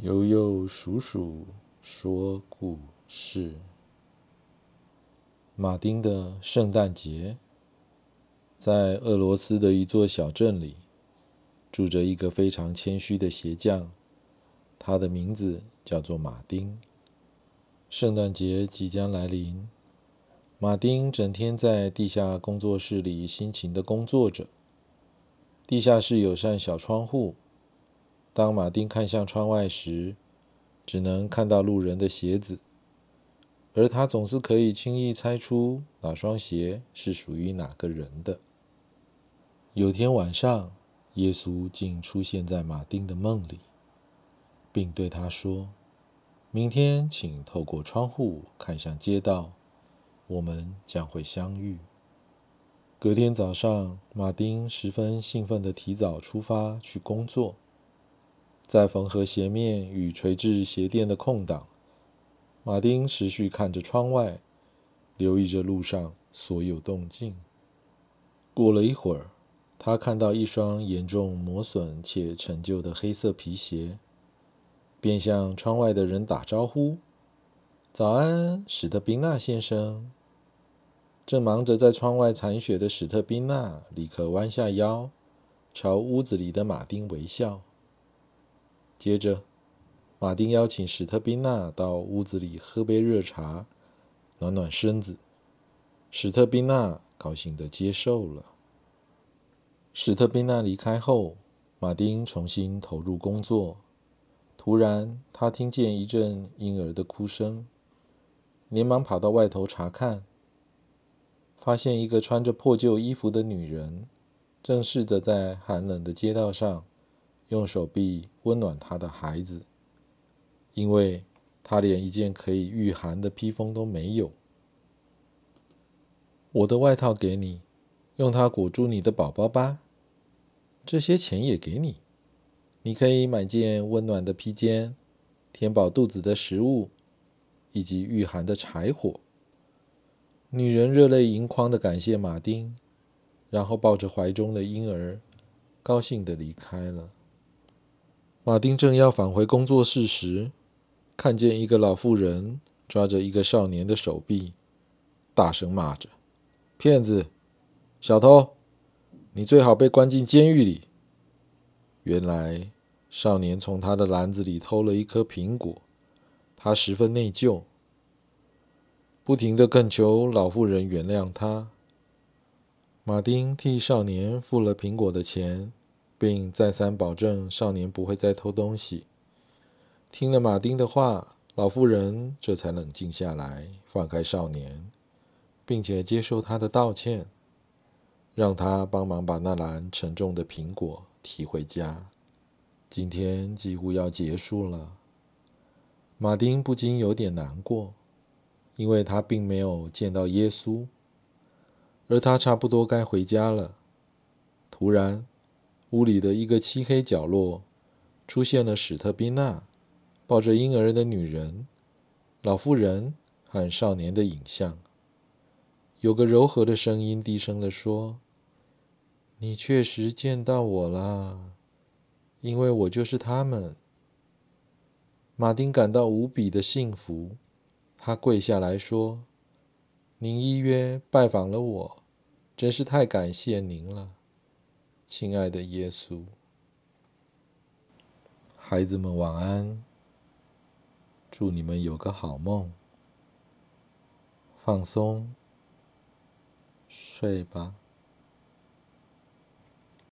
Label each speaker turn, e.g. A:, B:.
A: 悠悠鼠鼠说故事：马丁的圣诞节，在俄罗斯的一座小镇里，住着一个非常谦虚的鞋匠，他的名字叫做马丁。圣诞节即将来临，马丁整天在地下工作室里辛勤的工作着。地下室有扇小窗户。当马丁看向窗外时，只能看到路人的鞋子，而他总是可以轻易猜出哪双鞋是属于哪个人的。有天晚上，耶稣竟出现在马丁的梦里，并对他说：“明天请透过窗户看向街道，我们将会相遇。”隔天早上，马丁十分兴奋地提早出发去工作。在缝合鞋面与垂直鞋垫的空档，马丁持续看着窗外，留意着路上所有动静。过了一会儿，他看到一双严重磨损且陈旧的黑色皮鞋，便向窗外的人打招呼：“早安，史特宾纳先生。”正忙着在窗外铲雪的史特宾纳立刻弯下腰，朝屋子里的马丁微笑。接着，马丁邀请史特宾娜到屋子里喝杯热茶，暖暖身子。史特宾娜高兴地接受了。史特宾娜离开后，马丁重新投入工作。突然，他听见一阵婴儿的哭声，连忙跑到外头查看，发现一个穿着破旧衣服的女人，正试着在寒冷的街道上。用手臂温暖他的孩子，因为他连一件可以御寒的披风都没有。我的外套给你，用它裹住你的宝宝吧。这些钱也给你，你可以买件温暖的披肩，填饱肚子的食物，以及御寒的柴火。女人热泪盈眶地感谢马丁，然后抱着怀中的婴儿，高兴地离开了。马丁正要返回工作室时，看见一个老妇人抓着一个少年的手臂，大声骂着：“骗子，小偷，你最好被关进监狱里。”原来，少年从他的篮子里偷了一颗苹果，他十分内疚，不停地恳求老妇人原谅他。马丁替少年付了苹果的钱。并再三保证少年不会再偷东西。听了马丁的话，老妇人这才冷静下来，放开少年，并且接受他的道歉，让他帮忙把那篮沉重的苹果提回家。今天几乎要结束了，马丁不禁有点难过，因为他并没有见到耶稣，而他差不多该回家了。突然，屋里的一个漆黑角落，出现了史特宾娜抱着婴儿的女人、老妇人和少年的影像。有个柔和的声音低声地说：“你确实见到我啦，因为我就是他们。”马丁感到无比的幸福，他跪下来说：“您依约拜访了我，真是太感谢您了。”亲爱的耶稣，孩子们晚安，祝你们有个好梦，放松，睡吧。